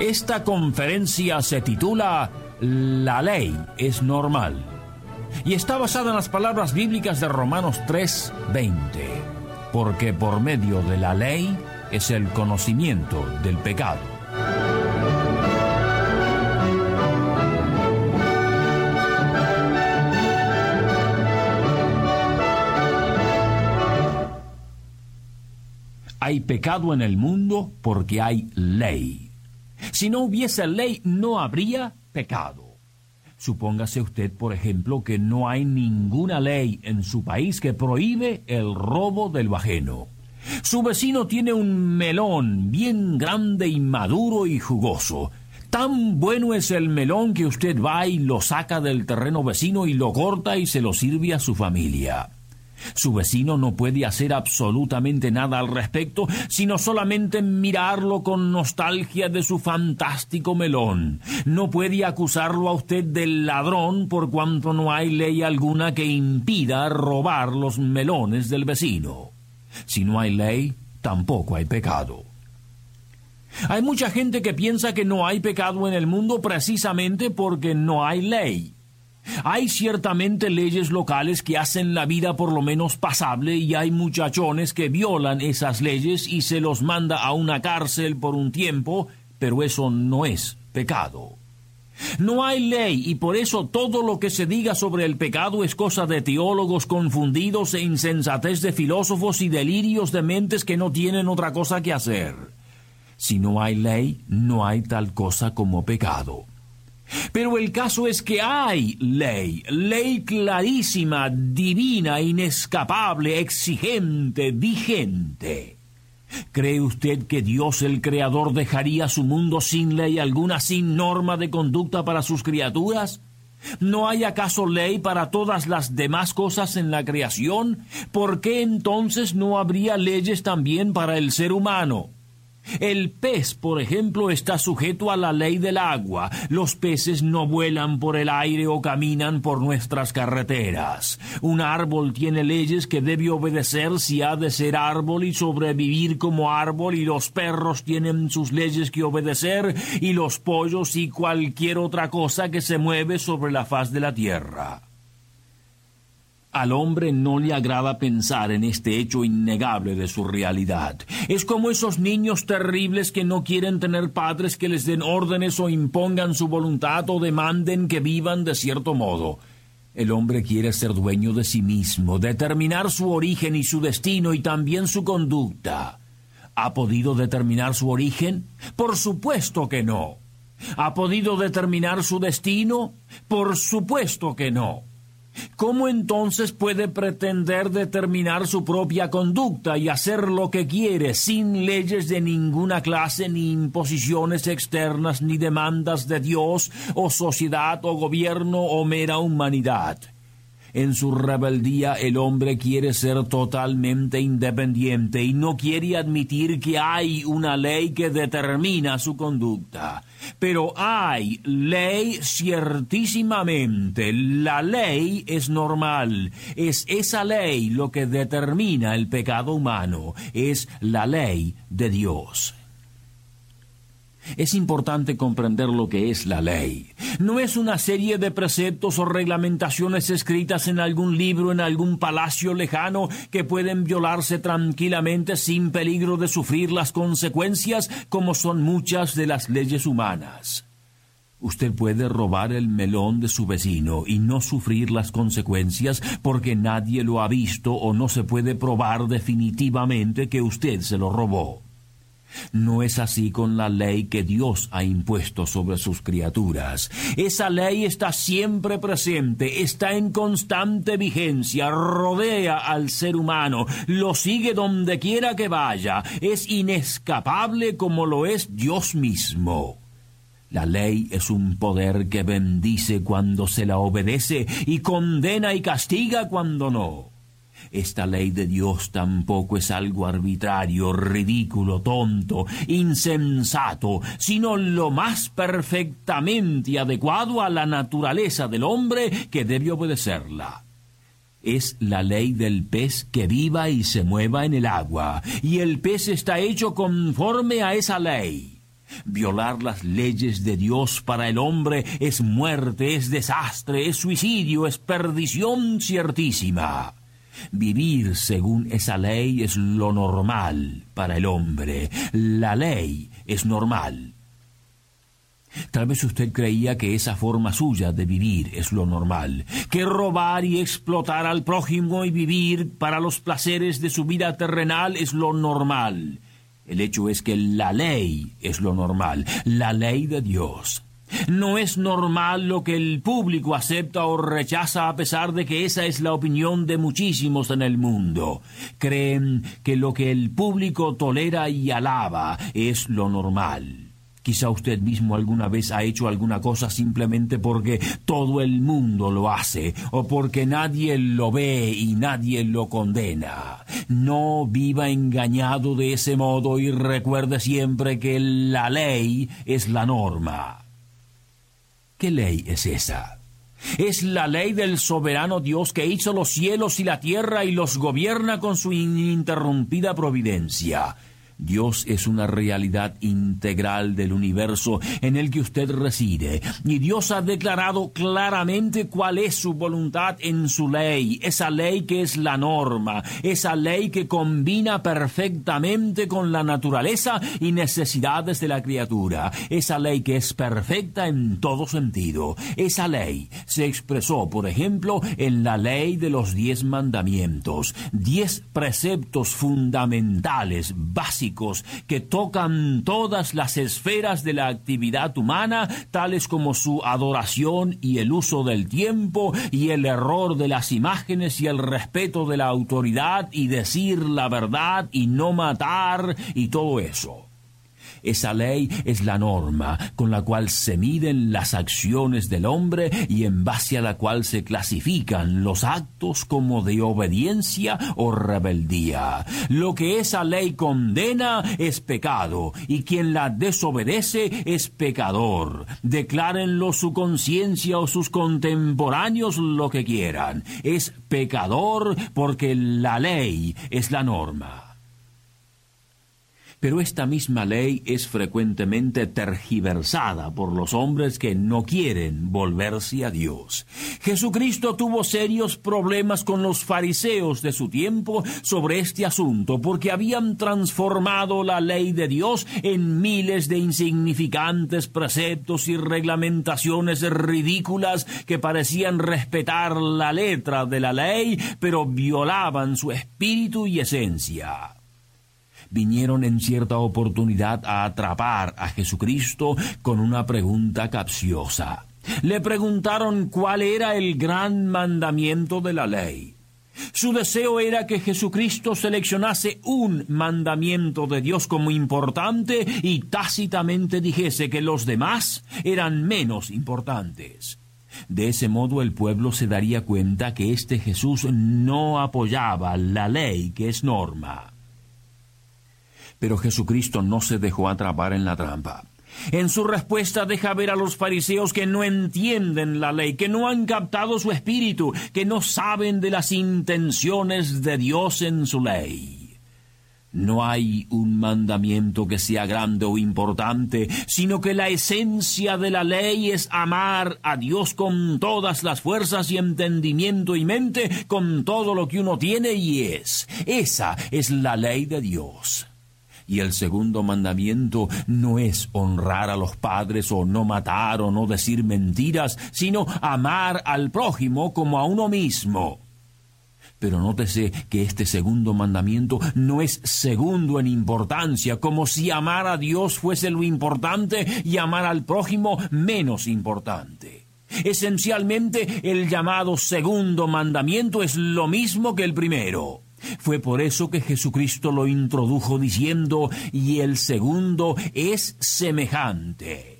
Esta conferencia se titula La ley es normal y está basada en las palabras bíblicas de Romanos 3:20, porque por medio de la ley es el conocimiento del pecado. Hay pecado en el mundo porque hay ley. Si no hubiese ley, no habría pecado. Supóngase usted, por ejemplo, que no hay ninguna ley en su país que prohíbe el robo del ajeno. Su vecino tiene un melón bien grande y maduro y jugoso. Tan bueno es el melón que usted va y lo saca del terreno vecino y lo corta y se lo sirve a su familia. Su vecino no puede hacer absolutamente nada al respecto, sino solamente mirarlo con nostalgia de su fantástico melón. No puede acusarlo a usted del ladrón por cuanto no hay ley alguna que impida robar los melones del vecino. Si no hay ley, tampoco hay pecado. Hay mucha gente que piensa que no hay pecado en el mundo precisamente porque no hay ley. Hay ciertamente leyes locales que hacen la vida por lo menos pasable y hay muchachones que violan esas leyes y se los manda a una cárcel por un tiempo, pero eso no es pecado. No hay ley y por eso todo lo que se diga sobre el pecado es cosa de teólogos confundidos e insensatez de filósofos y delirios de mentes que no tienen otra cosa que hacer. Si no hay ley, no hay tal cosa como pecado. Pero el caso es que hay ley, ley clarísima, divina, inescapable, exigente, vigente. ¿Cree usted que Dios el Creador dejaría su mundo sin ley alguna, sin norma de conducta para sus criaturas? ¿No hay acaso ley para todas las demás cosas en la creación? ¿Por qué entonces no habría leyes también para el ser humano? El pez, por ejemplo, está sujeto a la ley del agua. Los peces no vuelan por el aire o caminan por nuestras carreteras. Un árbol tiene leyes que debe obedecer si ha de ser árbol y sobrevivir como árbol y los perros tienen sus leyes que obedecer y los pollos y cualquier otra cosa que se mueve sobre la faz de la tierra. Al hombre no le agrada pensar en este hecho innegable de su realidad. Es como esos niños terribles que no quieren tener padres que les den órdenes o impongan su voluntad o demanden que vivan de cierto modo. El hombre quiere ser dueño de sí mismo, determinar su origen y su destino y también su conducta. ¿Ha podido determinar su origen? Por supuesto que no. ¿Ha podido determinar su destino? Por supuesto que no. ¿Cómo entonces puede pretender determinar su propia conducta y hacer lo que quiere sin leyes de ninguna clase, ni imposiciones externas, ni demandas de Dios o sociedad o gobierno o mera humanidad? En su rebeldía el hombre quiere ser totalmente independiente y no quiere admitir que hay una ley que determina su conducta. Pero hay ley ciertísimamente. La ley es normal. Es esa ley lo que determina el pecado humano. Es la ley de Dios. Es importante comprender lo que es la ley. No es una serie de preceptos o reglamentaciones escritas en algún libro en algún palacio lejano que pueden violarse tranquilamente sin peligro de sufrir las consecuencias como son muchas de las leyes humanas. Usted puede robar el melón de su vecino y no sufrir las consecuencias porque nadie lo ha visto o no se puede probar definitivamente que usted se lo robó. No es así con la ley que Dios ha impuesto sobre sus criaturas. Esa ley está siempre presente, está en constante vigencia, rodea al ser humano, lo sigue donde quiera que vaya, es inescapable como lo es Dios mismo. La ley es un poder que bendice cuando se la obedece y condena y castiga cuando no. Esta ley de Dios tampoco es algo arbitrario, ridículo, tonto, insensato, sino lo más perfectamente adecuado a la naturaleza del hombre que debe obedecerla es la ley del pez que viva y se mueva en el agua, y el pez está hecho conforme a esa ley. Violar las leyes de Dios para el hombre es muerte, es desastre, es suicidio, es perdición ciertísima. Vivir según esa ley es lo normal para el hombre. La ley es normal. Tal vez usted creía que esa forma suya de vivir es lo normal, que robar y explotar al prójimo y vivir para los placeres de su vida terrenal es lo normal. El hecho es que la ley es lo normal, la ley de Dios. No es normal lo que el público acepta o rechaza a pesar de que esa es la opinión de muchísimos en el mundo. Creen que lo que el público tolera y alaba es lo normal. Quizá usted mismo alguna vez ha hecho alguna cosa simplemente porque todo el mundo lo hace o porque nadie lo ve y nadie lo condena. No viva engañado de ese modo y recuerde siempre que la ley es la norma. ¿Qué ley es esa? Es la ley del soberano Dios que hizo los cielos y la tierra y los gobierna con su ininterrumpida providencia. Dios es una realidad integral del universo en el que usted reside, y Dios ha declarado claramente cuál es su voluntad en su ley, esa ley que es la norma, esa ley que combina perfectamente con la naturaleza y necesidades de la criatura, esa ley que es perfecta en todo sentido. Esa ley se expresó, por ejemplo, en la ley de los diez mandamientos, diez preceptos fundamentales, básicos, que tocan todas las esferas de la actividad humana, tales como su adoración y el uso del tiempo y el error de las imágenes y el respeto de la autoridad y decir la verdad y no matar y todo eso. Esa ley es la norma con la cual se miden las acciones del hombre y en base a la cual se clasifican los actos como de obediencia o rebeldía. Lo que esa ley condena es pecado y quien la desobedece es pecador. Declárenlo su conciencia o sus contemporáneos lo que quieran. Es pecador porque la ley es la norma. Pero esta misma ley es frecuentemente tergiversada por los hombres que no quieren volverse a Dios. Jesucristo tuvo serios problemas con los fariseos de su tiempo sobre este asunto porque habían transformado la ley de Dios en miles de insignificantes preceptos y reglamentaciones ridículas que parecían respetar la letra de la ley, pero violaban su espíritu y esencia vinieron en cierta oportunidad a atrapar a Jesucristo con una pregunta capciosa. Le preguntaron cuál era el gran mandamiento de la ley. Su deseo era que Jesucristo seleccionase un mandamiento de Dios como importante y tácitamente dijese que los demás eran menos importantes. De ese modo el pueblo se daría cuenta que este Jesús no apoyaba la ley que es norma. Pero Jesucristo no se dejó atrapar en la trampa. En su respuesta deja ver a los fariseos que no entienden la ley, que no han captado su espíritu, que no saben de las intenciones de Dios en su ley. No hay un mandamiento que sea grande o importante, sino que la esencia de la ley es amar a Dios con todas las fuerzas y entendimiento y mente, con todo lo que uno tiene y es. Esa es la ley de Dios. Y el segundo mandamiento no es honrar a los padres o no matar o no decir mentiras, sino amar al prójimo como a uno mismo. Pero nótese que este segundo mandamiento no es segundo en importancia, como si amar a Dios fuese lo importante y amar al prójimo menos importante. Esencialmente, el llamado segundo mandamiento es lo mismo que el primero. Fue por eso que Jesucristo lo introdujo diciendo, y el segundo es semejante.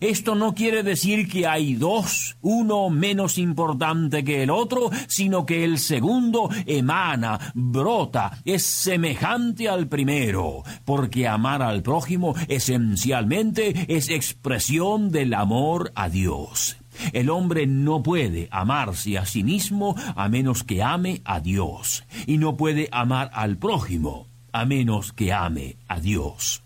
Esto no quiere decir que hay dos, uno menos importante que el otro, sino que el segundo emana, brota, es semejante al primero, porque amar al prójimo esencialmente es expresión del amor a Dios. El hombre no puede amarse a sí mismo a menos que ame a Dios, y no puede amar al prójimo a menos que ame a Dios.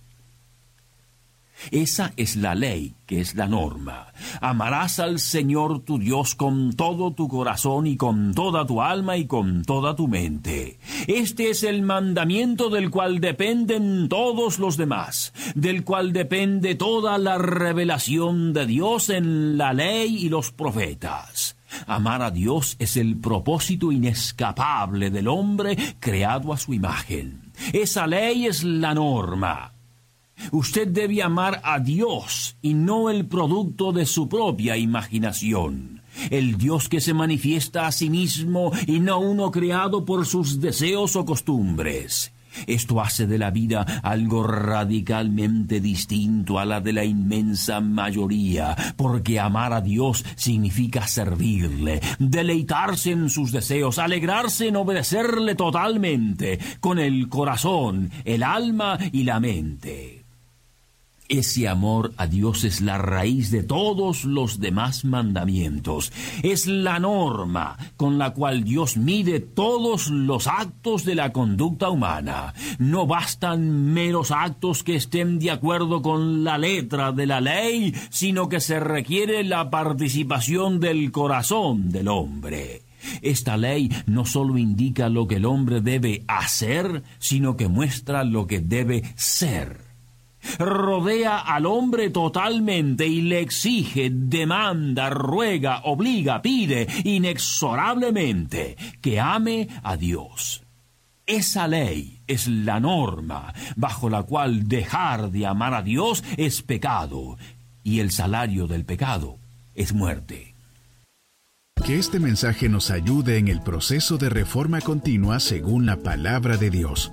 Esa es la ley, que es la norma. Amarás al Señor tu Dios con todo tu corazón y con toda tu alma y con toda tu mente. Este es el mandamiento del cual dependen todos los demás, del cual depende toda la revelación de Dios en la ley y los profetas. Amar a Dios es el propósito inescapable del hombre creado a su imagen. Esa ley es la norma. Usted debe amar a Dios y no el producto de su propia imaginación. El Dios que se manifiesta a sí mismo y no uno creado por sus deseos o costumbres. Esto hace de la vida algo radicalmente distinto a la de la inmensa mayoría, porque amar a Dios significa servirle, deleitarse en sus deseos, alegrarse en obedecerle totalmente, con el corazón, el alma y la mente. Ese amor a Dios es la raíz de todos los demás mandamientos. Es la norma con la cual Dios mide todos los actos de la conducta humana. No bastan meros actos que estén de acuerdo con la letra de la ley, sino que se requiere la participación del corazón del hombre. Esta ley no solo indica lo que el hombre debe hacer, sino que muestra lo que debe ser rodea al hombre totalmente y le exige, demanda, ruega, obliga, pide inexorablemente que ame a Dios. Esa ley es la norma bajo la cual dejar de amar a Dios es pecado y el salario del pecado es muerte. Que este mensaje nos ayude en el proceso de reforma continua según la palabra de Dios.